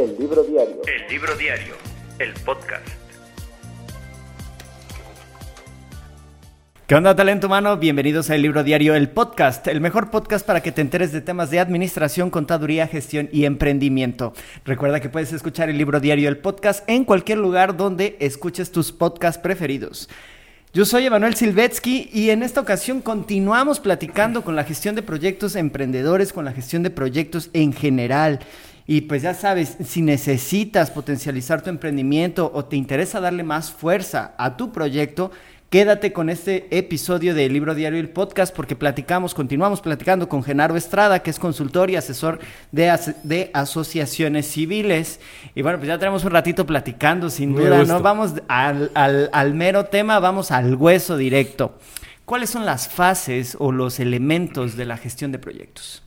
El libro diario. El libro diario, el podcast. ¿Qué onda, talento humano? Bienvenidos a El Libro Diario, el podcast, el mejor podcast para que te enteres de temas de administración, contaduría, gestión y emprendimiento. Recuerda que puedes escuchar El Libro Diario, el podcast, en cualquier lugar donde escuches tus podcasts preferidos. Yo soy Emanuel Silvetsky y en esta ocasión continuamos platicando con la gestión de proyectos emprendedores, con la gestión de proyectos en general. Y pues ya sabes, si necesitas potencializar tu emprendimiento o te interesa darle más fuerza a tu proyecto, Quédate con este episodio del Libro Diario y el podcast porque platicamos, continuamos platicando con Genaro Estrada, que es consultor y asesor de, de asociaciones civiles. Y bueno, pues ya tenemos un ratito platicando, sin duda, ¿no? Vamos al, al, mero tema, vamos al hueso directo. ¿Cuáles son las fases o los elementos de la gestión de proyectos?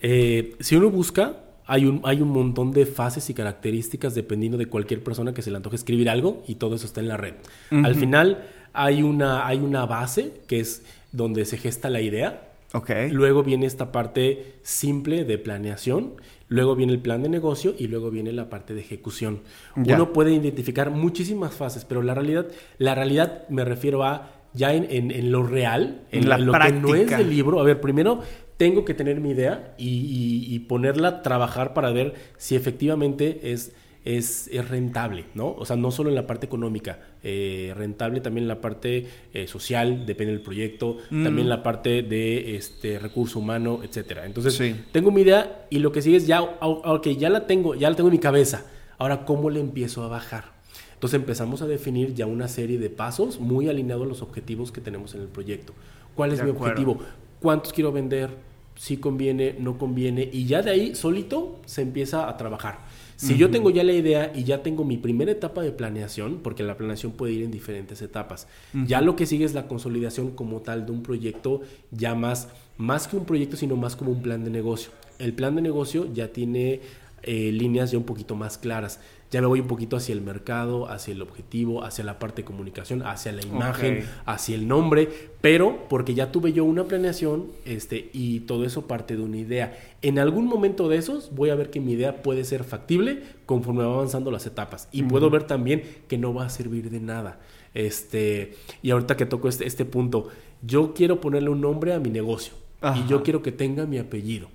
Eh, si uno busca, hay un, hay un montón de fases y características dependiendo de cualquier persona que se le antoje escribir algo y todo eso está en la red. Al final hay una, hay una base que es donde se gesta la idea. Okay. Luego viene esta parte simple de planeación, luego viene el plan de negocio y luego viene la parte de ejecución. Uno puede identificar muchísimas fases, pero la realidad, la realidad me refiero a ya en, en, lo real, en, la lo que no es del libro. A ver, primero tengo que tener mi idea y, y ponerla a trabajar para ver si efectivamente es es, rentable, ¿no? O sea, no solo en la parte económica, eh, rentable también en la parte eh, social, depende del proyecto, mm. también la parte de este recurso humano, etcétera. Entonces, tengo mi idea y lo que sigue es ya, ok, ya la tengo, ya la tengo en mi cabeza. Ahora, ¿cómo le empiezo a bajar? Entonces empezamos a definir ya una serie de pasos muy alineados a los objetivos que tenemos en el proyecto. ¿Cuál es mi objetivo? ¿Cuántos quiero vender? Si conviene, no conviene. Y ya de ahí, solito, se empieza a trabajar. Si yo tengo ya la idea y ya tengo mi primera etapa de planeación, porque la planeación puede ir en diferentes etapas, ya lo que sigue es la consolidación como tal de un proyecto ya más, más que un proyecto, sino más como un plan de negocio. El plan de negocio ya tiene eh, líneas ya un poquito más claras ya me voy un poquito hacia el mercado, hacia el objetivo, hacia la parte de comunicación, hacia la imagen, hacia el nombre, pero porque ya tuve yo una planeación este, y todo eso parte de una idea. En algún momento de esos voy a ver que mi idea puede ser factible conforme va avanzando las etapas y puedo ver también que no va a servir de nada. Este, y ahorita que toco este, este punto, yo quiero ponerle un nombre a mi negocio y yo quiero que tenga mi apellido.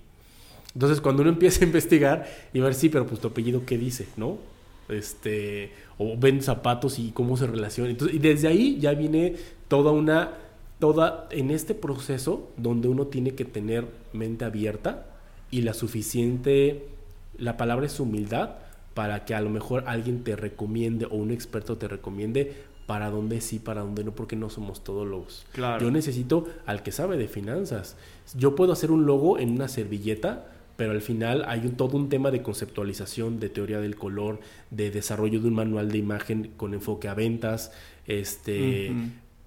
Entonces, cuando uno empieza a investigar y ver, sí, pero pues tu apellido, ¿qué dice? ¿No? Este, o ven zapatos y cómo se relaciona. y desde ahí ya viene toda una, toda, en este proceso donde uno tiene que tener mente abierta y la suficiente, la palabra es humildad, para que a lo mejor alguien te recomiende o un experto te recomiende para dónde sí, para dónde no, porque no somos todos logos. Claro. Yo necesito al que sabe de finanzas. Yo puedo hacer un logo en una servilleta, pero al final hay un, todo un tema de conceptualización, de teoría del color, de desarrollo de un manual de imagen con enfoque a ventas, este,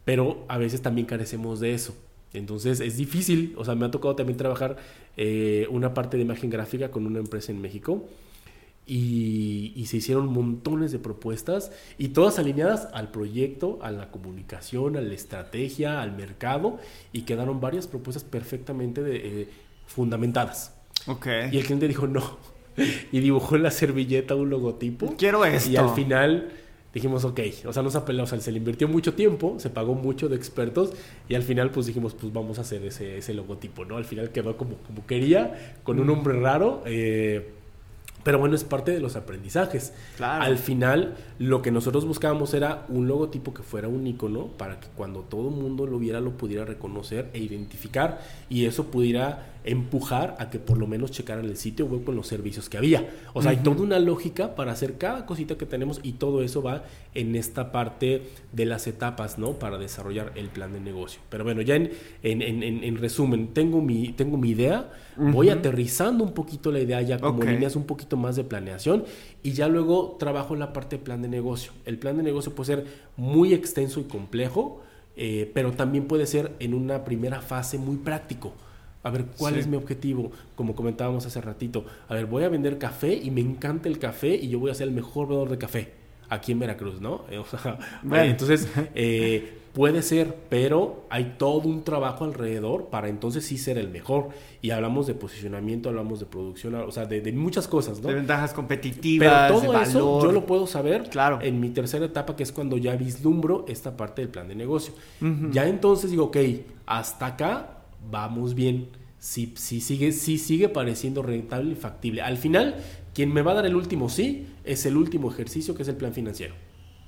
pero a veces también carecemos de eso. Entonces es difícil, o sea, me ha tocado también trabajar eh, una parte de imagen gráfica con una empresa en México y, y, se hicieron montones de propuestas y todas alineadas al proyecto, a la comunicación, a la estrategia, al mercado y quedaron varias propuestas perfectamente de, eh, fundamentadas. Y el cliente dijo no. Y dibujó en la servilleta un logotipo. Quiero esto. Y al final dijimos, ok, o sea, nos apeló, o sea, se le invirtió mucho tiempo, se pagó mucho de expertos y al final pues dijimos, pues vamos a hacer ese, ese logotipo, ¿no? Al final quedó como, como quería, con un nombre raro. Eh, pero bueno, es parte de los aprendizajes. Al final, lo que nosotros buscábamos era un logotipo que fuera un icono para que cuando todo el mundo lo viera lo pudiera reconocer e identificar y eso pudiera empujar a que por lo menos checaran el sitio web con los servicios que había. O sea, hay toda una lógica para hacer cada cosita que tenemos y todo eso va en esta parte de las etapas, ¿no? Para desarrollar el plan de negocio. Pero bueno, ya en, en, en, en resumen, tengo mi, tengo mi idea, voy aterrizando un poquito la idea ya como líneas un poquito más de planeación y ya luego trabajo la parte de plan de negocio. El plan de negocio puede ser muy extenso y complejo, eh, pero también puede ser en una primera fase muy práctico. A ver, ¿cuál es mi objetivo? Como comentábamos hace ratito. A ver, voy a vender café y me encanta el café y yo voy a ser el mejor vendedor de café aquí en Veracruz, ¿no? entonces, eh, Puede ser, pero hay todo un trabajo alrededor para entonces sí ser el mejor. Y hablamos de posicionamiento, hablamos de producción, o sea, de, de muchas cosas, ¿no? De ventajas competitivas, Pero todo de eso valor. yo lo puedo saber Claro. en mi tercera etapa, que es cuando ya vislumbro esta parte del plan de negocio. Ya entonces digo, ok, hasta acá vamos bien. Si, si, sigue, si sigue pareciendo rentable y factible. Al final, quien me va a dar el último sí es el último ejercicio, que es el plan financiero.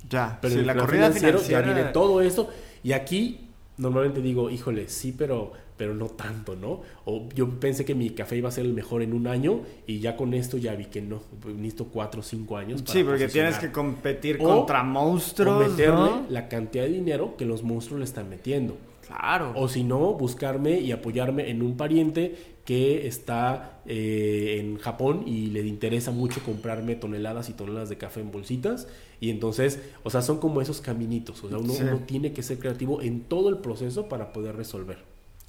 Ya, Pero sí, en la corrida financiera ya viene todo esto. Y aquí normalmente digo, híjole, sí, pero, pero no tanto, ¿no? O yo pensé que mi café iba a ser el mejor en un año y ya con esto ya vi que no. Necesito cuatro o cinco años. para Sí, porque tienes que competir O- contra O monstruos, meterle ¿no? la cantidad de dinero que los monstruos le están metiendo. Claro. O si no, buscarme y apoyarme en un pariente que está eh, en Japón y le interesa mucho comprarme toneladas y toneladas de café en bolsitas. Y entonces, o sea, son como esos caminitos. O sea, uno, Sí. uno tiene que ser creativo en todo el proceso para poder resolver.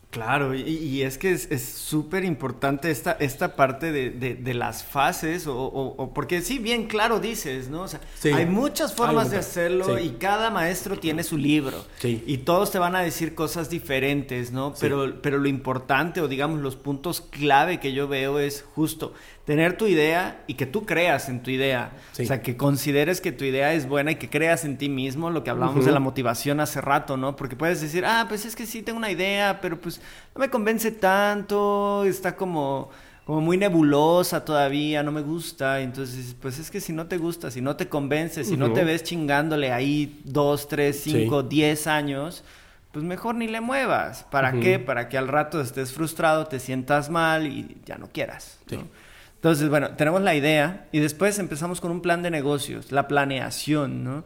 Claro, y, y es que es es súper importante esta, esta parte de, de- de las fases, o, o- o- porque sí, bien claro dices, ¿no? O sea, Sí. hay muchas formas de hacerlo sí. y cada maestro tiene su libro. Sí. Y todos te van a decir cosas diferentes, ¿no? Pero, pero lo importante, o digamos, los puntos clave que yo veo es justo tener tu idea y que tú creas en tu idea. Sí. O sea, que consideres que tu idea es buena y que creas en ti mismo, lo que hablábamos de la motivación hace rato, ¿no? Porque puedes decir, ah, pues es que sí tengo una idea, pero pues no me convence tanto, está como, como muy nebulosa todavía, no me gusta. Entonces, pues es que si no te gusta, si no te convence, si no te ves chingándole ahí dos, tres, cinco, Sí. diez años, pues mejor ni le muevas. ¿Para qué? Para que al rato estés frustrado, te sientas mal y ya no quieras. ¿no? Entonces, bueno, tenemos la idea y después empezamos con un plan de negocios, la planeación, ¿no?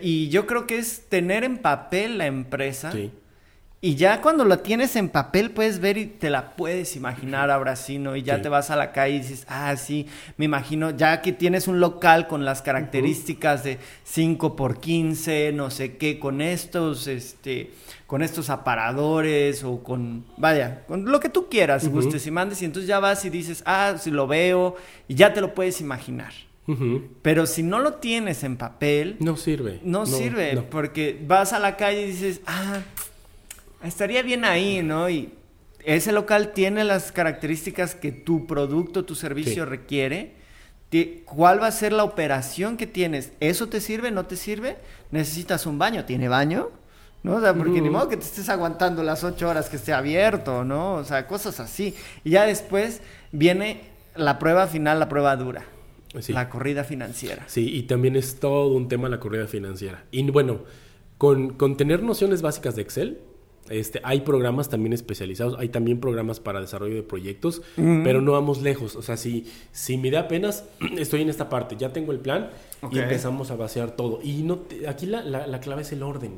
Y yo creo que es tener en papel la empresa Sí. Y ya cuando la tienes en papel puedes ver y te la puedes imaginar ahora sí, ¿no? Y ya Sí. te vas a la calle y dices, ah, sí, me imagino, ya que tienes un local con las características de 5 por 15, no sé qué, con estos, este, con estos aparadores o con, vaya, con lo que tú quieras, Ujú. gustes y mandes, y entonces ya vas y dices, ah, sí lo veo, y ya te lo puedes imaginar. Pero si no lo tienes en papel, No sirve. no, sirve, no. porque vas a la calle y dices, ah, estaría bien ahí, ¿no? Y ese local tiene las características que tu producto, tu servicio Sí. requiere. ¿Cuál va a ser la operación que tienes? ¿Eso te sirve? ¿No te sirve? ¿Necesitas un baño? ¿Tiene baño? ¿No? O sea, porque ni modo que te estés aguantando las ocho horas que esté abierto, ¿no? O sea, cosas así. Y ya después viene la prueba final, la prueba dura. Sí. La corrida financiera. Sí, y también es todo un tema la corrida financiera. Y bueno, con, con tener nociones básicas de Excel, este, hay programas también especializados, hay también programas para desarrollo de proyectos, pero no vamos lejos. O sea, si, si me da apenas, estoy en esta parte, ya tengo el plan y empezamos a vaciar todo. Y no te- aquí la, la- la clave es el orden.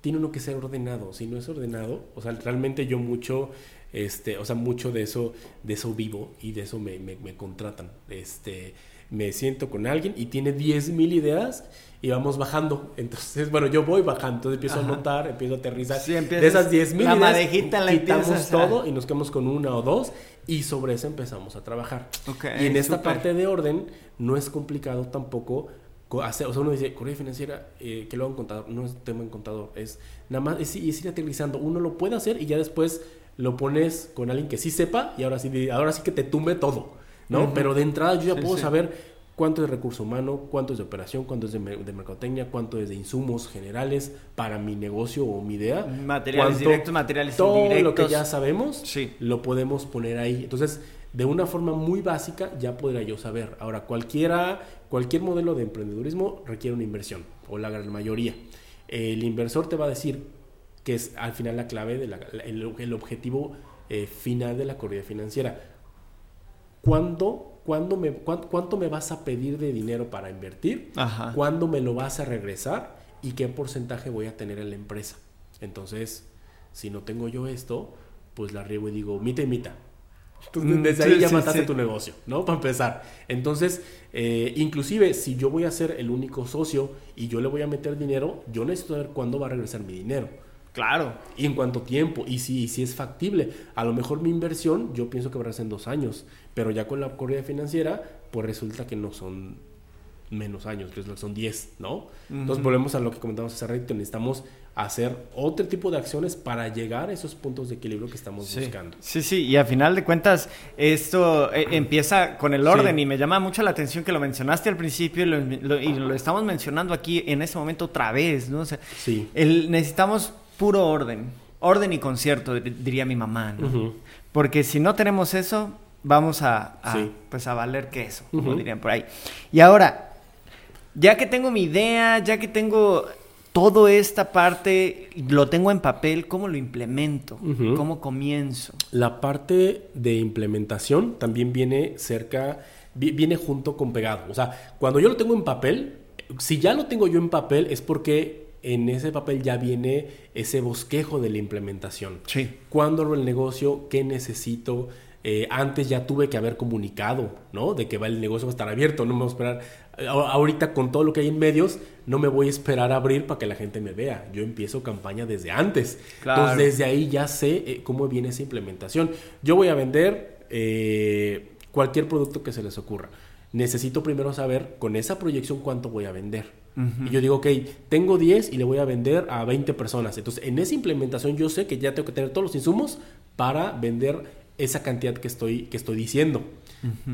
Tiene uno que ser ordenado. Si no es ordenado, o sea, realmente yo mucho, este, o sea, mucho de eso, de eso vivo y de eso me, me- me contratan. Este, me siento con alguien y tiene 10.000 ideas y vamos bajando. Entonces, bueno, yo voy bajando, entonces empiezo Ajá. a anotar, empiezo a aterrizar. Sí, de esas 10.000 la ideas, madejita la quitamos empiezas todo y nos quedamos con una o dos y sobre eso empezamos a trabajar. Ok, y en esta parte de orden no es complicado tampoco co- hacer, o sea, uno dice, corrida financiera, eh, que lo haga un contador, no es tema en contador, es nada más, es, es ir aterrizando, uno lo puede hacer y ya después lo pones con alguien que sí sepa y ahora sí, ahora sí que te tumbe todo, ¿no? Pero de entrada yo ya Sí, puedo sí. saber cuánto es de recurso humano, cuánto es de operación, cuánto es de, de mercadotecnia, cuánto es de insumos generales para mi negocio o mi idea. Materiales directos, materiales todo lo que ya sabemos Sí. lo podemos poner ahí. Entonces, de una forma muy básica ya podría yo saber. Ahora, cualquiera, cualquier modelo de emprendedurismo requiere una inversión, o la gran mayoría. El inversor te va a decir que es al final la clave, de la- el, el objetivo eh, final de la corrida financiera. ¿Cuándo, cuándo me, cuán- ¿Cuánto me vas a pedir de dinero para invertir? Ajá. ¿Cuándo me lo vas a regresar? ¿Y qué porcentaje voy a tener en la empresa? Entonces, si no tengo yo esto, pues la riego y digo, mita y mita. Entonces, Mm, desde ahí sí, ya sí, mataste sí. tu negocio, ¿no? Para empezar. Entonces, eh, inclusive si yo voy a ser el único socio y yo le voy a meter dinero, yo necesito saber cuándo va a regresar mi dinero. Claro. Y en cuánto tiempo, y si, y si es factible. A lo mejor mi inversión, yo pienso que va a ser en dos años, pero ya con la corrida financiera, pues resulta que no son menos años, que son 10, ¿no? Entonces volvemos a lo que comentamos hace rato, necesitamos hacer otro tipo de acciones para llegar a esos puntos de equilibrio que estamos buscando. Sí, sí, y a final de cuentas esto eh, empieza con el orden y me llama mucho la atención que lo mencionaste al principio y lo, estamos mencionando aquí en este momento otra vez, ¿no? O sea, sí. necesitamos puro orden, orden y concierto, diría mi mamá, ¿no? Porque si no tenemos eso, vamos a, pues a valer queso, como dirían por ahí. Y ahora, ya que tengo mi idea, ya que tengo todo esta parte lo tengo en papel, ¿cómo lo implemento? ¿Cómo comienzo? La parte de implementación también viene cerca, viene junto con pegado. O sea, cuando yo lo tengo en papel, si ya lo tengo yo en papel es porque en ese papel ya viene ese bosquejo de la implementación. Sí. ¿Cuándo abro el negocio? ¿Qué necesito? Eh, antes ya tuve que haber comunicado, ¿no? De que va el negocio va a estar abierto, no me voy a esperar. Ahorita con todo lo que hay en medios, no me voy a esperar a abrir para que la gente me vea. Yo empiezo campaña desde antes. Entonces desde ahí ya sé eh, cómo viene esa implementación. Yo voy a vender eh, cualquier producto que se les ocurra. Necesito primero saber con esa proyección cuánto voy a vender. Y yo digo, ok, tengo 10 y le voy a vender a 20 personas. Entonces, en esa implementación yo sé que ya tengo que tener todos los insumos para vender esa cantidad que estoy, que estoy diciendo.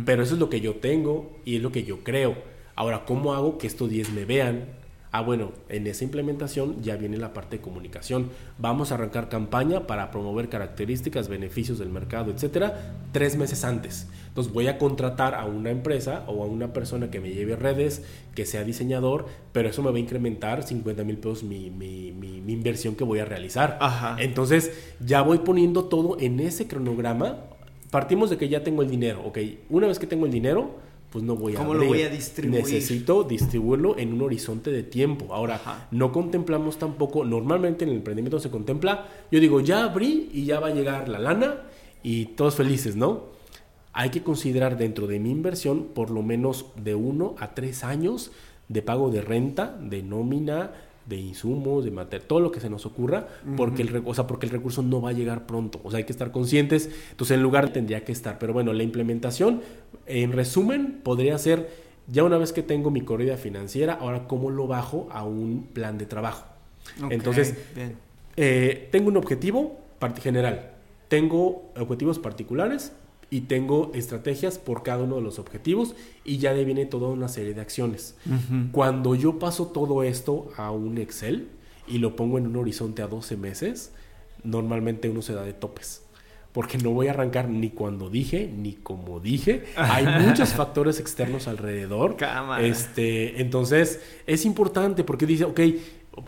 Pero eso es lo que yo tengo y es lo que yo creo. Ahora, ¿cómo hago que estos 10 me vean? Ah, bueno, en esa implementación ya viene la parte de comunicación. Vamos a arrancar campaña para promover características, beneficios del mercado, etcétera, tres meses antes. Entonces voy a contratar a una empresa o a una persona que me lleve redes, que sea diseñador, pero eso me va a incrementar 50 mil pesos mi, mi, mi, inversión que voy a realizar. Entonces ya voy poniendo todo en ese cronograma. Partimos de que ya tengo el dinero, ok. Una vez que tengo el dinero, pues no voy a ¿Cómo lo voy a distribuir? Necesito distribuirlo en un horizonte de tiempo. Ahora, no contemplamos tampoco, normalmente en el emprendimiento se contempla, yo digo, ya abrí y ya va a llegar la lana y todos felices, ¿no? Hay que considerar dentro de mi inversión por lo menos de uno a tres años de pago de renta, de nómina, de insumos, de material, todo lo que se nos ocurra, porque, el, o sea, porque el recurso no va a llegar pronto. O sea, hay que estar conscientes. Entonces, en lugar tendría que estar. Pero bueno, la implementación, en resumen, podría ser, ya una vez que tengo mi corrida financiera, ahora cómo lo bajo a un plan de trabajo. Entonces, eh, tengo un objetivo general, tengo objetivos particulares y tengo estrategias por cada uno de los objetivos y ya de viene toda una serie de acciones. Cuando yo paso todo esto a un Excel y lo pongo en un horizonte a 12 meses, normalmente uno se da de topes. Porque no voy a arrancar ni cuando dije, ni como dije. Hay muchos factores externos alrededor. Este, entonces, es importante porque dice, ok,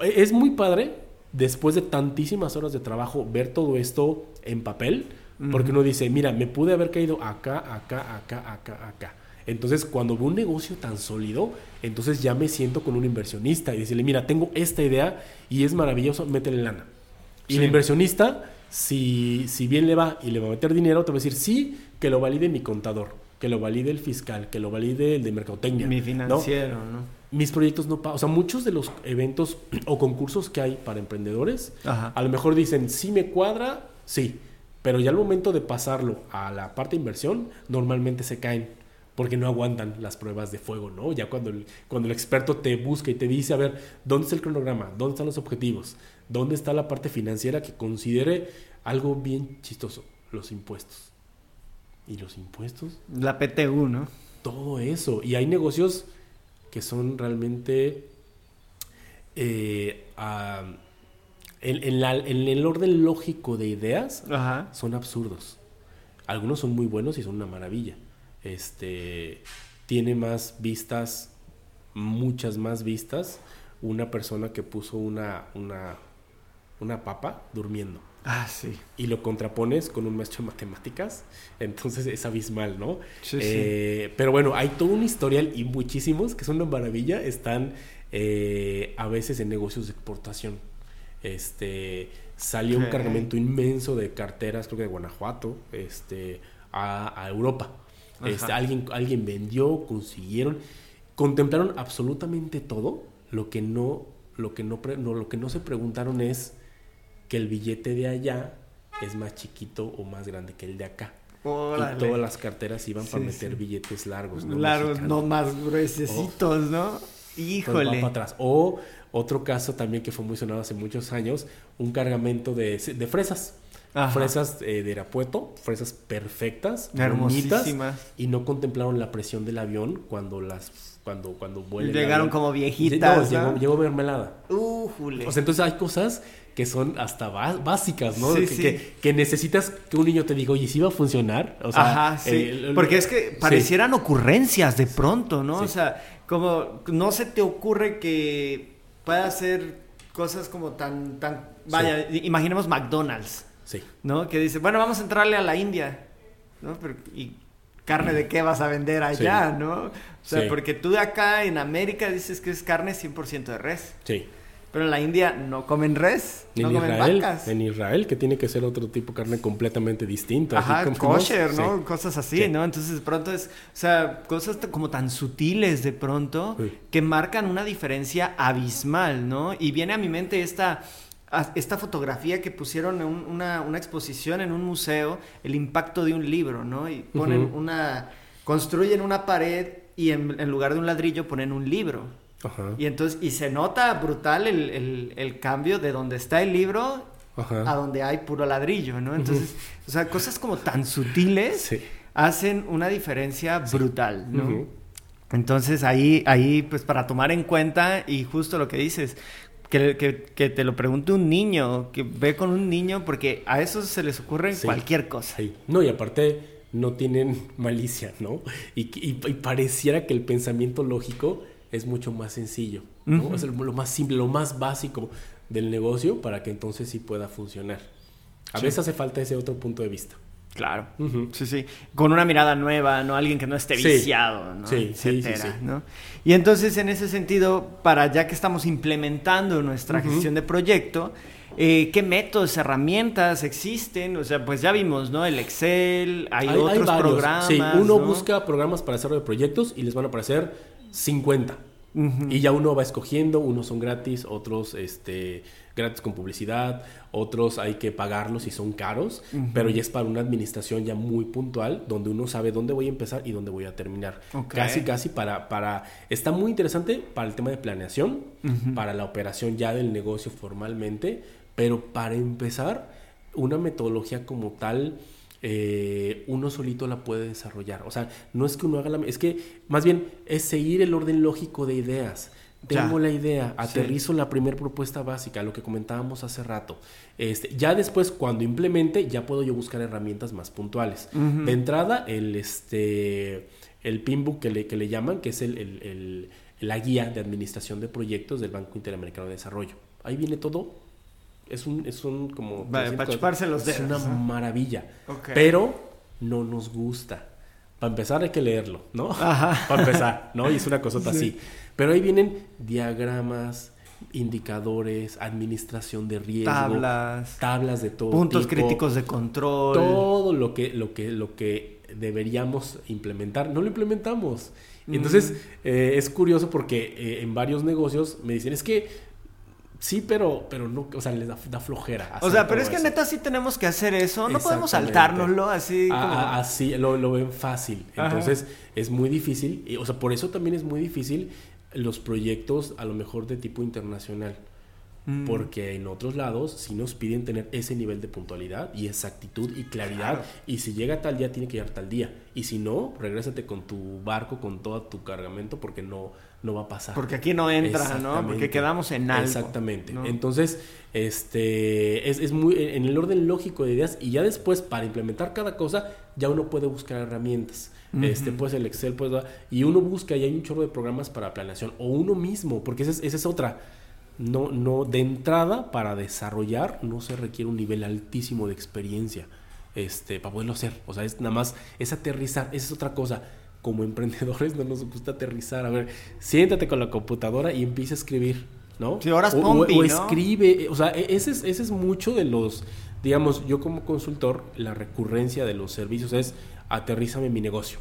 es muy padre después de tantísimas horas de trabajo ver todo esto en papel porque uno dice, mira, me pude haber caído acá, acá, acá, acá, acá. Entonces, cuando veo un negocio tan sólido, entonces ya me siento con un inversionista y decirle, mira, tengo esta idea y es maravilloso, métele lana. Y el inversionista, si, si bien le va y le va a meter dinero, te va a decir, sí, que lo valide mi contador, que lo valide el fiscal, que lo valide el de mercadotecnia. Mi financiero, ¿no? Mis proyectos no pagan. O sea, muchos de los eventos o concursos que hay para emprendedores, a lo mejor dicen, sí me cuadra, sí pero ya al momento de pasarlo a la parte de inversión, normalmente se caen porque no aguantan las pruebas de fuego, ¿no? Ya cuando el, cuando el experto te busca y te dice, a ver, ¿dónde está el cronograma? ¿Dónde están los objetivos? ¿Dónde está la parte financiera que considere algo bien chistoso? Los impuestos. ¿Y los impuestos? La PTU, ¿no? Todo eso. Y hay negocios que son realmente... Eh, en, el orden lógico de ideas son absurdos. Algunos son muy buenos y son una maravilla. Este tiene más vistas, muchas más vistas, una persona que puso una, una, una papa durmiendo. Ah, sí. Y lo contrapones con un maestro de matemáticas, entonces es abismal, ¿no? Eh, pero bueno, hay todo un historial y muchísimos que son una maravilla, están eh, a veces en negocios de exportación este, salió un cargamento inmenso de carteras, creo que de Guanajuato, este, a, Europa. Este, alguien, alguien vendió, consiguieron, contemplaron absolutamente todo. Lo que no, lo que no, no, lo que no se preguntaron es que el billete de allá es más chiquito o más grande que el de acá. Órale. Y todas las carteras iban para meter sí. billetes largos, ¿no? Largos, no Mexicanos. más gruesecitos, ¿no? Híjole. para atrás. O otro caso también que fue muy sonado hace muchos años, un cargamento de, de fresas. Ajá. Fresas eh, de Irapueto, fresas perfectas, Hermosísimas. y no contemplaron la presión del avión cuando las cuando cuando vuela el Llegaron como viejitas, No, ¿no? llegó, llegó mermelada. Újule. O sea, entonces hay cosas que son hasta básicas, ¿no? Sí, que, sí. Que, que necesitas que un niño te diga, oye, ¿sí va a funcionar? O sea, Ajá, sí. eh, el- Porque es que sí. parecieran ocurrencias de pronto, ¿no? Sí. O sea, como no se te ocurre que pueda hacer cosas como tan, tan, vaya, imaginemos McDonald's, Sí. ¿no? Que dice, bueno, vamos a entrarle a la India, ¿no? Pero, ¿y carne de qué vas a vender allá, Sí. no? O sea, Sí. porque tú de acá en América dices que es carne 100% de res, Sí. Pero en la India no comen res, En no comen vacas. en Israel, que tiene que ser otro tipo de carne completamente distinto. así Ajá, como- kosher, ¿no? Sí. Cosas así, Sí. ¿no? Entonces de pronto es, o sea, cosas como tan sutiles de pronto Sí. que marcan una diferencia abismal, ¿no? Y viene a mi mente esta, esta fotografía que pusieron en un- una, una exposición en un museo, el impacto de un libro, ¿no? Y ponen una, construyen una pared y en, en lugar de un ladrillo ponen un libro. Ajá. Y entonces, y se nota brutal el, el- el cambio de donde está el libro Ajá. a donde hay puro ladrillo, ¿no? Entonces, o sea, cosas como tan sutiles Sí. hacen una diferencia brutal, ¿no? Entonces ahí, ahí, pues para tomar en cuenta y justo lo que dices, que, que, que te lo pregunte un niño, que ve con un niño, porque a esos se les ocurre Sí. cualquier cosa. No, y aparte no tienen malicia, ¿no? Y, y- y pareciera que el pensamiento lógico es mucho más sencillo, ¿no? Ujú. Es lo lo más simple, lo más básico del negocio para que entonces sí pueda funcionar. A Sí. veces hace falta ese otro punto de vista. Claro. Sí, sí. Con una mirada nueva, ¿no? Alguien que no esté Sí. viciado, ¿no? Sí, Etcétera, sí, sí. ¿no? Y entonces, en ese sentido, para ya que estamos implementando nuestra gestión de proyecto, eh, ¿qué métodos, herramientas existen? O sea, pues ya vimos, ¿no? El Excel, hay, otros varios. programas. Sí, uno ¿no? busca programas para desarrollo de proyectos y les van a aparecer 50. Ujú. Y ya uno va escogiendo, unos son gratis, otros este, gratis con publicidad, otros hay que pagarlos y son caros, pero ya es para una administración ya muy puntual, donde uno sabe dónde voy a empezar y dónde voy a terminar. Casi, casi para, para... Está muy interesante para el tema de planeación, para la operación ya del negocio formalmente, pero para empezar, una metodología como tal... eh, uno solito la puede desarrollar. O sea, no es que uno haga la... Es que más bien es seguir el orden lógico de ideas. Ya. Tengo la idea, Sí. aterrizo la primera propuesta básica, lo que comentábamos hace rato. Este, ya después, cuando implemente, ya puedo yo buscar herramientas más puntuales. De entrada, el, este, el PINBOK que le, que le llaman, que es el, el- el- la guía de administración de proyectos del Banco Interamericano de Desarrollo. Ahí viene todo. Es un, es un como... Vale, para chuparse los Es una dedos, ¿no? maravilla. Pero no nos gusta. Para empezar hay que leerlo, ¿no? Ajá. Para empezar, ¿no? Y es una cosota Sí. así. Pero ahí vienen diagramas, indicadores, administración de riesgo, Tablas, tablas de todo puntos tipo, críticos de control. todo lo que, lo que, lo que deberíamos implementar, no lo implementamos. Entonces, eh, es curioso porque eh, en varios negocios me dicen, es que sí, pero, pero no, o sea, les da, da flojera. O sea, pero es que eso. neta sí tenemos que hacer eso. No podemos saltárnoslo así como... Ah, ah, así lo, lo ven fácil. Ajá. Entonces es muy difícil. y, o sea, por eso también es muy difícil los proyectos a lo mejor de tipo internacional. Mm. Porque en otros lados sí nos piden tener ese nivel de puntualidad y exactitud y claridad. Claro. Y si llega tal día, tiene que llegar tal día. Y si no, regrésate con tu barco, con todo tu cargamento, porque no, no va a pasar. Porque aquí no entra, ¿no? Porque quedamos en algo. Exactamente. ¿no? Entonces, este es, es muy en el orden lógico de ideas y ya después para implementar cada cosa ya uno puede buscar herramientas. Este, pues el Excel, pues, y uno busca y hay un chorro de programas para planeación o uno mismo, porque esa es, esa es otra. No, no, de entrada para desarrollar no se requiere un nivel altísimo de experiencia, este, para poderlo hacer. O sea, es nada más, es aterrizar, esa es otra cosa. Como emprendedores no nos gusta aterrizar. A ver, siéntate con la computadora y empieza a escribir, ¿no? Horas o, Pompi, o ¿no? escribe, o sea, e- ese es, ese es mucho de los, digamos, yo como consultor, la recurrencia de los servicios es aterrízame mi negocio.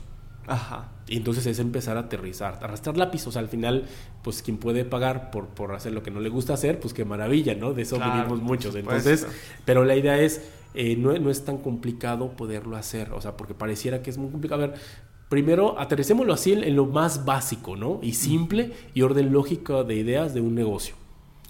Ajá. Y entonces es empezar a aterrizar, arrastrar lápiz. O sea, al final, pues quien puede pagar por, por hacer lo que no le gusta hacer, pues qué maravilla, ¿no? De eso Claro, vivimos muchos. Entonces, pero la idea es eh, no, no es tan complicado poderlo hacer, o sea, porque pareciera que es muy complicado. A ver, primero aterricémoslo así en, lo más básico, ¿no? Y simple y orden lógico de ideas de un negocio.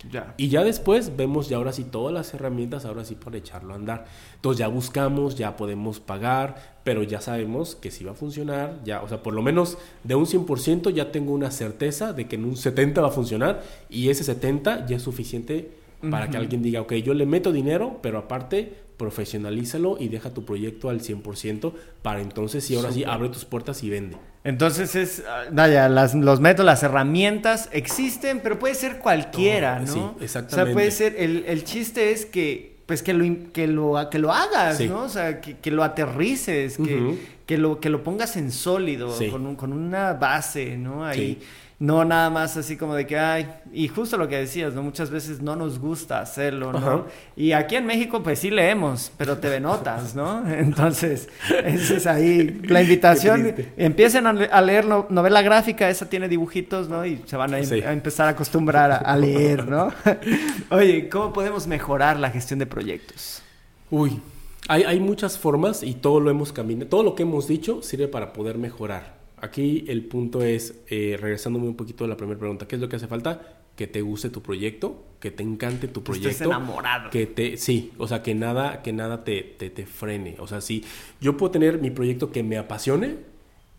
Ya. Y ya después vemos ya ahora sí todas las herramientas, ahora sí para echarlo a andar. Entonces ya buscamos, ya podemos pagar, pero ya sabemos que si va a funcionar, ya, o sea, por lo menos de un 100% ya tengo una certeza de que en un 70 va a funcionar y ese 70 ya es suficiente para que alguien diga, ok, yo le meto dinero, pero aparte profesionalízalo y deja tu proyecto al 100% para entonces sí, ahora sí, abre tus puertas y vende. Entonces es, ah, vaya, las- los métodos, las herramientas existen, pero puede ser cualquiera, ¿no? sí, O sea, exactamente. puede ser, el, el chiste es que, pues que lo, que lo, que lo hagas, Sí. ¿no? O sea, que, que lo aterrices, que, que, lo, que lo pongas en sólido, Sí. con, un- con una base, ¿no? Ahí. Sí. No nada más así como de que, ay, y justo lo que decías, ¿no? Muchas veces no nos gusta hacerlo, ¿no? Ajá. Y aquí en México, pues sí leemos, pero te notas, ¿no? Entonces, esa es ahí la invitación. Empiecen a, le- a leer no- novela gráfica, esa tiene dibujitos, ¿no? Y se van a, em- Sí. a empezar a acostumbrar a, a leer, ¿no? Oye, ¿cómo podemos mejorar la gestión de proyectos? Uy, hay, hay muchas formas y todo lo hemos caminado, todo lo que hemos dicho sirve para poder mejorar. Aquí el punto es, eh, regresándome un poquito a la primera pregunta, ¿qué es lo que hace falta? Que te guste tu proyecto, que te encante tu Que estés proyecto. enamorado. Que te, sí, o sea, que nada, que nada te, te, te frene. O sea, sí, yo puedo tener mi proyecto que me apasione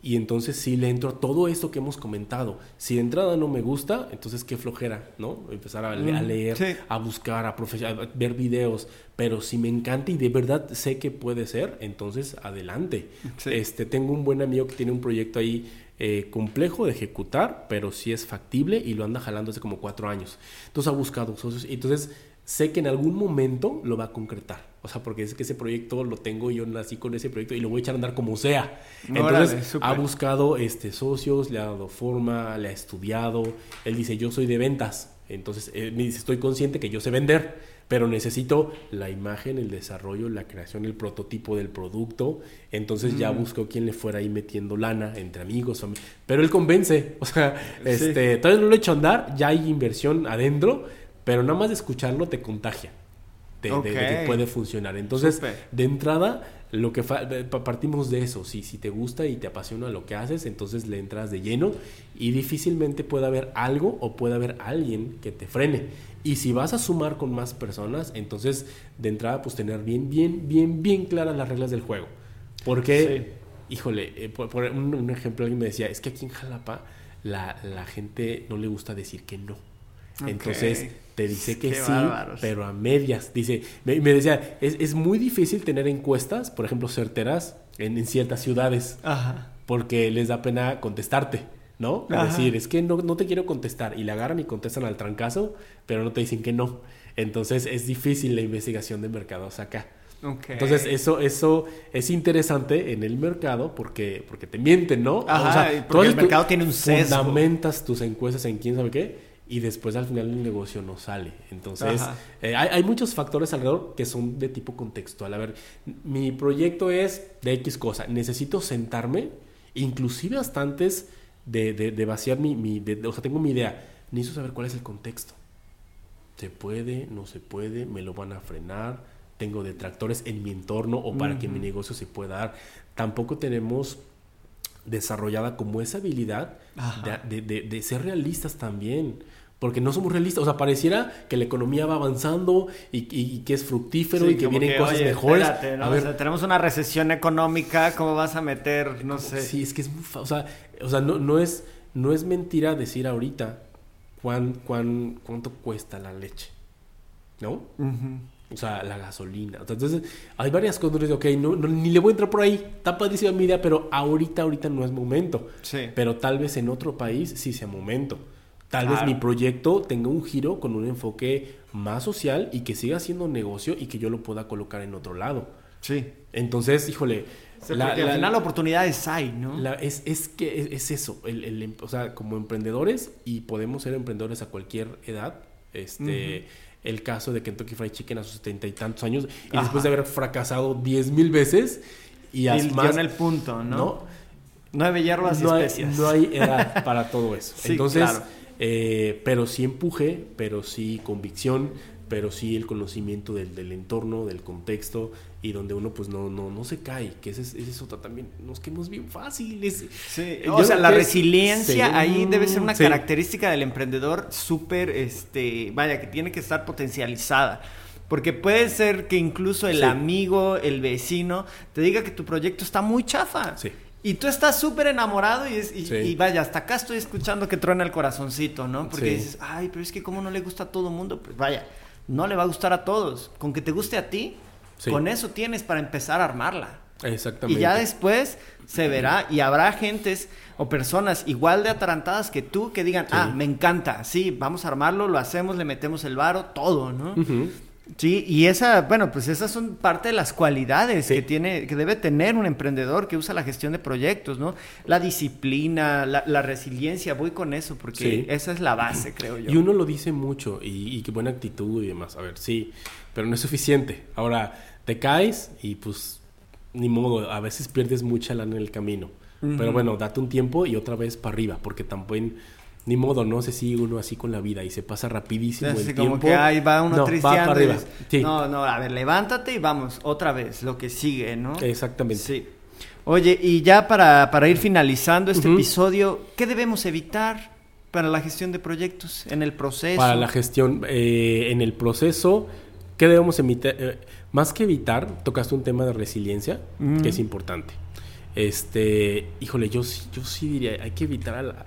y entonces sí le entro a todo esto que hemos comentado. Si de entrada no me gusta, entonces qué flojera, ¿no? Empezar a, le- a Mm, leer, sí. a buscar, a, a ver videos. Pero si me encanta y de verdad sé que puede ser, entonces adelante. Sí. Este, tengo un buen amigo que tiene un proyecto ahí eh, complejo de ejecutar, pero sí es factible y lo anda jalando hace como cuatro años. Entonces ha buscado socios. y Entonces sé que en algún momento lo va a concretar. O sea, porque es que ese proyecto lo tengo, yo nací con ese proyecto y lo voy a echar a andar como sea. Entonces ha buscado este, socios, le ha dado forma, le ha estudiado. Él dice, yo soy de ventas. Entonces él me dice, estoy consciente que yo sé vender, pero necesito la imagen, el desarrollo, la creación, el prototipo del producto. Entonces ya buscó quien le fuera ahí metiendo lana entre amigos, familia. Pero él convence. O sea, Sí. este, todavía no lo he hecho andar, ya hay inversión adentro, pero nada más de escucharlo te contagia. De, de- de que puede funcionar. Entonces, de entrada, lo que fa- pa- partimos de eso. Si, si te gusta y te apasiona lo que haces, entonces le entras de lleno y difícilmente puede haber algo o puede haber alguien que te frene. Y si vas a sumar con más personas, entonces de entrada, pues tener bien, bien, bien, bien claras las reglas del juego. Porque, híjole, eh, por, por un, un ejemplo, alguien me decía, es que aquí en Jalapa la, la gente no le gusta decir que no. Entonces te dice que Qué sí, bárbaros. pero a medias. Dice, me, me decía, es, es muy difícil tener encuestas, por ejemplo, certeras en, en ciertas ciudades, Ajá. porque les da pena contestarte, ¿no? Ajá. decir, es que no, no te quiero contestar. Y la agarran y contestan al trancazo, pero no te dicen que no. Entonces es difícil la investigación de mercados acá. Entonces eso, eso es interesante en el mercado porque, porque te mienten, ¿no? Ajá, porque el mercado tiene un sesgo. Fundamentas tus encuestas en quién sabe qué y después al final el negocio no sale. Entonces eh, hay, hay muchos factores alrededor que son de tipo contextual. A ver, mi proyecto es de X cosa. Necesito sentarme, inclusive hasta antes de, de- de vaciar mi... mi de- o sea, tengo mi idea. Necesito saber cuál es el contexto. ¿Se puede? ¿No se puede? ¿Me lo van a frenar? ¿Tengo detractores en mi entorno o para que mi negocio se pueda dar? Tampoco tenemos desarrollada como esa habilidad Ajá. de, de- de- de ser realistas también. Porque no somos realistas. O sea, pareciera que la economía va avanzando y, y- y que es fructífero Sí, y que vienen cosas oye, mejores. espérate, ¿no? A O ver, sea, tenemos una recesión económica, ¿cómo vas a meter, no sé? Sí, es que es muy o sea, o sea no, no es no es mentira decir ahorita cuán, cuán, cuánto cuesta la leche. ¿No? O sea, la gasolina. Entonces, hay varias cosas donde ok, no, no, ni le voy a entrar por ahí. Está padrísima mi idea, pero ahorita, ahorita no es momento. Sí. Pero tal vez en otro país sí sea momento. Tal Claro. vez mi proyecto tenga un giro con un enfoque más social y que siga siendo negocio y que yo lo pueda colocar en otro lado. Sí. Entonces, híjole. O sea, la- la- al final oportunidades hay, ¿no? la- es, es que es, es eso, el, el em- o sea, como emprendedores, y podemos ser emprendedores a cualquier edad, este, el caso de Kentucky Fried Chicken a sus setenta y tantos años, y Ajá. después de haber fracasado diez mil veces, y Y dio en el punto, ¿no? ¿no? Nueve hierbas y no hay, especias. no hay edad para todo eso. Sí, Entonces, claro. Eh, pero sí empuje, pero sí convicción, pero sí el conocimiento del, del entorno, del contexto y donde uno pues no, no, no se cae, que ese es, ese es otra también, nos quedamos bien fáciles. Sí, Yo o sea, la resiliencia sí. ahí debe ser una Sí. característica del emprendedor súper, este, vaya, que tiene que estar potencializada. Porque puede ser que incluso el amigo, el vecino, te diga que tu proyecto está muy chafa. Sí. Y tú estás súper enamorado y, es- y, Sí. y vaya, hasta acá estoy escuchando que truena el corazoncito, ¿no? Porque Sí. dices, ay, pero es que cómo no le gusta a todo el mundo. Pues vaya, no le va a gustar a todos. Con que te guste a ti, Sí. con eso tienes para empezar a armarla. Exactamente. Y ya después se verá y habrá gentes o personas igual de atarantadas que tú que digan, ah, me encanta, sí, vamos a armarlo, lo hacemos, le metemos el varo, todo, ¿no? Sí, y esa, bueno, pues esas son parte de las cualidades Sí. que tiene, que debe tener un emprendedor que usa la gestión de proyectos, ¿no? La disciplina, la, la resiliencia, voy con eso, porque Sí. esa es la base, creo yo. Y uno lo dice mucho y, y qué buena actitud y demás. A ver, sí, pero no es suficiente. Ahora, te caes y pues ni modo, a veces pierdes mucha lana en el camino. Pero bueno, date un tiempo y otra vez para arriba, porque también ni modo, no se sigue uno así con la vida y se pasa rapidísimo Así el como tiempo. que ahí va uno No, tristeando. para arriba. Sí, No, no, a ver, levántate y vamos, otra vez, lo que sigue, ¿no? exactamente. Sí. Oye, y ya para, para ir finalizando este episodio, ¿qué debemos evitar para la gestión de proyectos en el proceso? Para la gestión, eh, en el proceso, ¿qué debemos evitar? Eh, más que evitar, tocaste un tema de resiliencia, que es importante. Este, híjole, yo, yo sí diría, hay que evitar a la...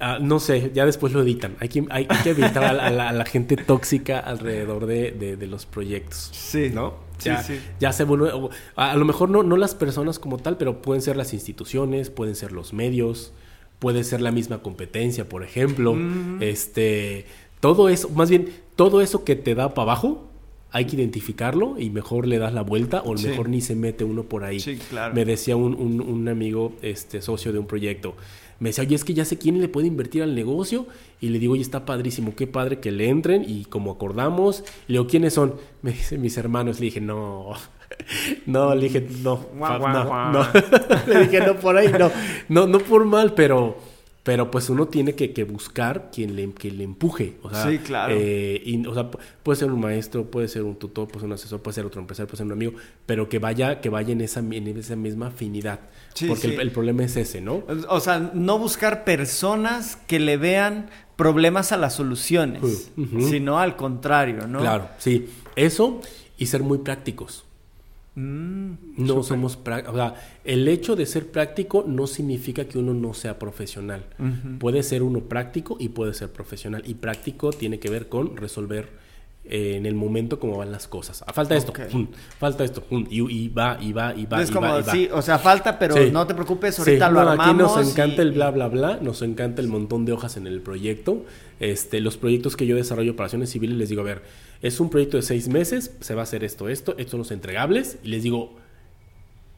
a- no sé, ya después lo editan. Hay que, hay, hay que evitar a, la, a la- a la gente tóxica alrededor de, de- de los proyectos. Sí. ¿No? Sí, ya, sí. ya se vuelve. A, a lo mejor no, no las personas como tal, pero pueden ser las instituciones, pueden ser los medios, puede ser la misma competencia, por ejemplo. Mm. Este. Todo eso, más bien, todo eso que te da para abajo, hay que identificarlo y mejor le das la vuelta o Sí. mejor ni se mete uno por ahí. Sí, claro. Me decía un, un- un amigo, este socio de un proyecto, me decía, oye, es que ya sé quién le puede invertir al negocio. Y le digo, oye, está padrísimo, qué padre que le entren. Y como acordamos, le digo, ¿quiénes son? Me dice, mis hermanos. Le dije, no, no, le dije, no, Guau, guau, no, guau. no. le dije, no, por ahí, no, no, no por mal, pero, pero pues uno tiene que, que buscar quien le, que le empuje. O sea, Sí, claro. eh, y, o sea, pu- puede ser un maestro, puede ser un tutor, puede ser un asesor, puede ser otro empresario, puede ser un amigo, pero que vaya, que vaya en esa, en esa misma afinidad. Sí, porque sí. El, el problema es ese, ¿no? O sea, no buscar personas que le vean problemas a las soluciones, Ujú. sino al contrario, ¿no? Claro, sí. Eso y ser muy prácticos. Mm, No somos prácticos. O sea, el hecho de ser práctico no significa que uno no sea profesional. Puede ser uno práctico y puede ser profesional. Y práctico tiene que ver con resolver eh, en el momento cómo van las cosas. Ah, falta esto, falta esto, y, y va, y va, y va, es y como, va, y va. sí, o sea, falta, pero Sí. no te preocupes, Sí, ahorita lo no, armamos. Aquí nos encanta y- el bla, bla, bla, nos encanta el montón de hojas en el proyecto. Este, los proyectos que yo desarrollo operaciones civiles, les digo, a ver, es un proyecto de seis meses, se va a hacer esto, esto, estos son los entregables, y les digo,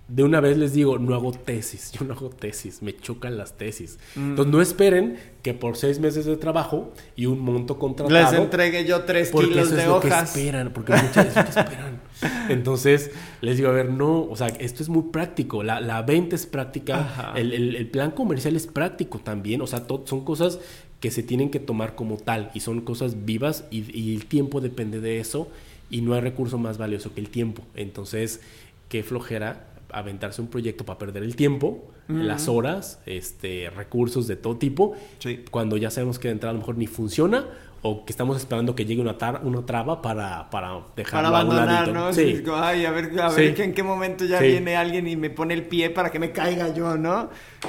de una vez les digo, no hago tesis, yo no hago tesis, me chocan las tesis. Mm. Entonces no esperen que por seis meses de trabajo y un monto contratado... Les entregué yo tres Porque kilos eso de es lo que hojas. esperan, porque muchas veces que esperan. Entonces, les digo, a ver, no, o sea, esto es muy práctico, la, la venta es práctica, el, el- el plan comercial es práctico también, o sea, son cosas que se tienen que tomar como tal y son cosas vivas y, el tiempo depende de eso y no hay recurso más valioso que el tiempo. Entonces, qué flojera aventarse un proyecto para perder el tiempo, las horas, este, recursos de todo tipo, Sí. cuando ya sabemos que de entrada a lo mejor ni funciona o que estamos esperando que llegue una, tar- una traba para, para Para dejarlo a un abandonar. ¿no? Sí. Ay, a ver, a Sí. ver que en qué momento ya Sí. viene alguien y me pone el pie para que me caiga yo, ¿no?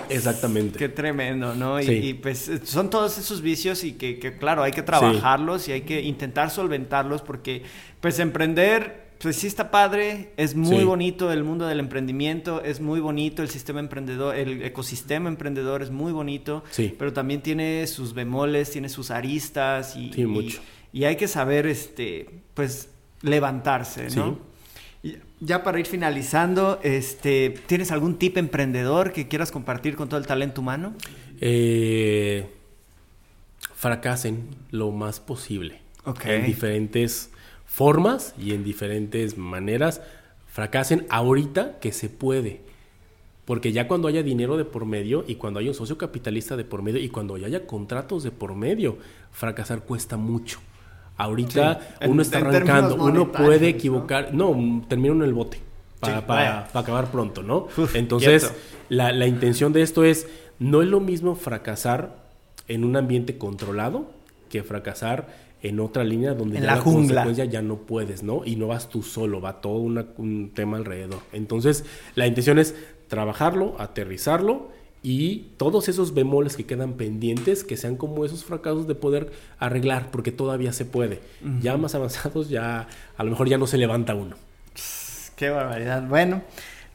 Exactamente. Qué tremendo, ¿no? Y, pues eh, son todos esos vicios y que, que, claro, hay que trabajarlos y hay que intentar solventarlos porque pues emprender, pues sí está padre, es muy Sí. bonito el mundo del emprendimiento, es muy bonito el sistema emprendedor, el ecosistema emprendedor es muy bonito, Sí. pero también tiene sus bemoles, tiene sus aristas y, Sí, mucho. y hay que saber, este, pues, levantarse, ¿no? Sí. Y ya para ir finalizando, este, ¿tienes algún tip emprendedor que quieras compartir con todo el talento humano? Eh, fracasen lo más posible. Ok. En diferentes formas y en diferentes maneras. Fracasen ahorita que se puede. Porque ya cuando haya dinero de por medio y cuando haya un socio capitalista de por medio y cuando ya haya contratos de por medio, fracasar cuesta mucho. Ahorita Sí, uno en- está en arrancando, uno puede ¿no? equivocar. No, termina en el bote para, Sí, para- acabar pronto, ¿no? Uf, Entonces, la, la intención de esto es, no es lo mismo fracasar en un ambiente controlado que fracasar en otra línea donde En ya la la, jungla. consecuencia ya no puedes, ¿no? Y no vas tú solo, va todo una- un tema alrededor. Entonces, la intención es trabajarlo, aterrizarlo y todos esos bemoles que quedan pendientes, que sean como esos fracasos de poder arreglar, porque todavía se puede. Ya más avanzados, ya a lo mejor ya no se levanta uno. Qué barbaridad. Bueno,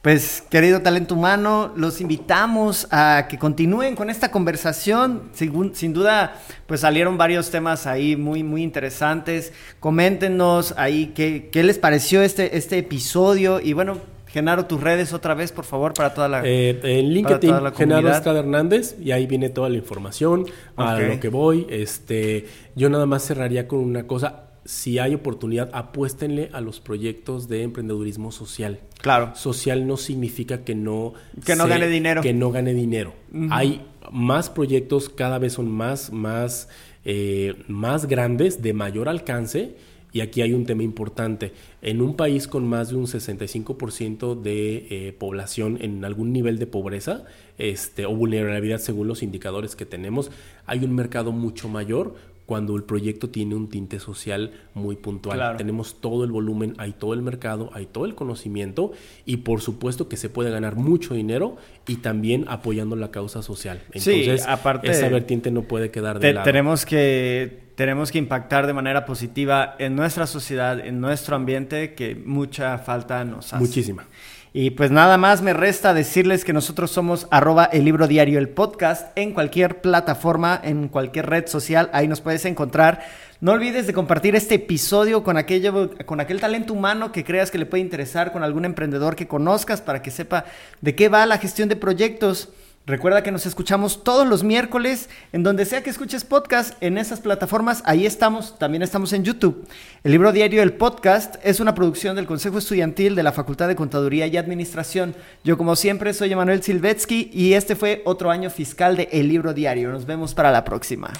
pues querido talento humano, los invitamos a que continúen con esta conversación. Sin, sin duda, pues salieron varios temas ahí muy, muy interesantes. Coméntenos ahí qué, qué les pareció este, este episodio. Y bueno, Genaro, tus redes otra vez, por favor, para toda la... Eh, en LinkedIn, Genaro. Estrada Hernández, y ahí viene toda la información, a lo que voy. Este, yo nada más cerraría con una cosa. Si hay oportunidad, apuéstenle a los proyectos de emprendedurismo social. Claro. Social no significa que no... Que no gane dinero. Que no gane dinero. Hay más proyectos, cada vez son más, más, eh, más grandes, de mayor alcance. Y aquí hay un tema importante. En un país con más de un 65% de eh, población en algún nivel de pobreza este, o vulnerabilidad según los indicadores que tenemos, hay un mercado mucho mayor cuando el proyecto tiene un tinte social muy puntual. Claro. Tenemos todo el volumen, hay todo el mercado, hay todo el conocimiento y por supuesto que se puede ganar mucho dinero y también apoyando la causa social. Sí, Entonces, aparte- esa vertiente no puede quedar de Te- lado. tenemos que tenemos que impactar de manera positiva en nuestra sociedad, en nuestro ambiente, que mucha falta nos hace. Muchísima. Y pues nada más me resta decirles que nosotros somos arroba el libro diario el podcast en cualquier plataforma, en cualquier red social, ahí nos puedes encontrar. No olvides de compartir este episodio con, aquello, con aquel talento humano que creas que le puede interesar, con algún emprendedor que conozcas para que sepa de qué va la gestión de proyectos. Recuerda que nos escuchamos todos los miércoles en donde sea que escuches podcast, en esas plataformas, ahí estamos, también estamos en YouTube. El libro diario El Podcast es una producción del Consejo Estudiantil de la Facultad de Contaduría y Administración. Yo como siempre soy Emanuel Silvetsky y este fue otro año fiscal de El libro diario. Nos vemos para la próxima.